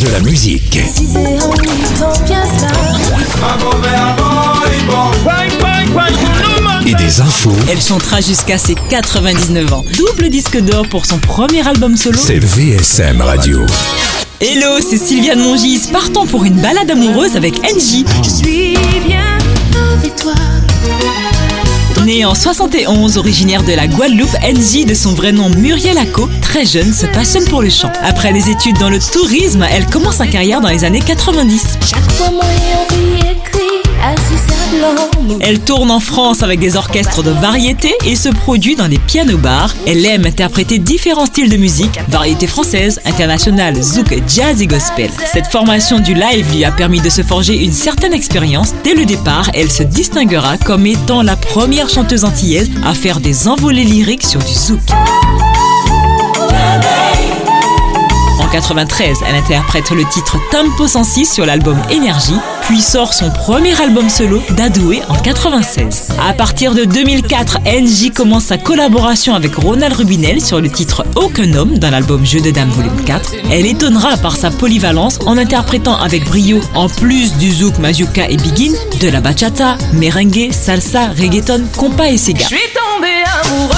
De la musique. Et des infos. Elle chantera jusqu'à ses 99 ans. Double disque d'or pour son premier album solo. C'est VSM Radio. Hello, c'est Sylviane Mongis, partant pour une balade amoureuse avec NJ. Je suis bien avec toi. Née en 71, originaire de la Guadeloupe, NJ, de son vrai nom Muriel Acco, très jeune, se passionne pour le chant. Après des études dans le tourisme, elle commence sa carrière dans les années 90. Chaque fois, moi. Elle tourne en France avec des orchestres de variété et se produit dans des piano-bars. Elle aime interpréter différents styles de musique, variété française, internationale, zouk, jazz et gospel. Cette formation du live lui a permis de se forger une certaine expérience. Dès le départ, elle se distinguera comme étant la première chanteuse antillaise à faire des envolées lyriques sur du zouk. En 93, elle interprète le titre Tempo 106 sur l'album Énergie, puis sort son premier album solo, Dadoué, en 96. À partir de 2004, NJ commence sa collaboration avec Ronald Rubinel sur le titre Aucun homme dans l'album Jeu de Dames Volume 4. Elle étonnera par sa polyvalence en interprétant avec brio, en plus du zouk, mazurka et biguine, de la bachata, merengue, salsa, reggaeton, compas et sega. Je suis tombée amoureuse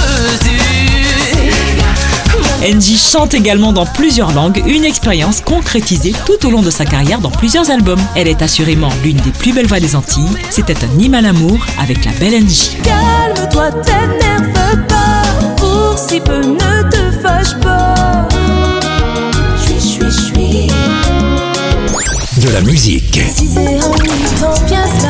NJ chante également dans plusieurs langues, une expérience concrétisée tout au long de sa carrière dans plusieurs albums. Elle est assurément l'une des plus belles voix des Antilles. C'était un hymne à l'amour avec la belle NJ. Calme-toi, t'énerve pas. Pour si peu, ne te fâche pas. Je suis, je suis, je suis. De la musique. Si c'est en temps bien ça.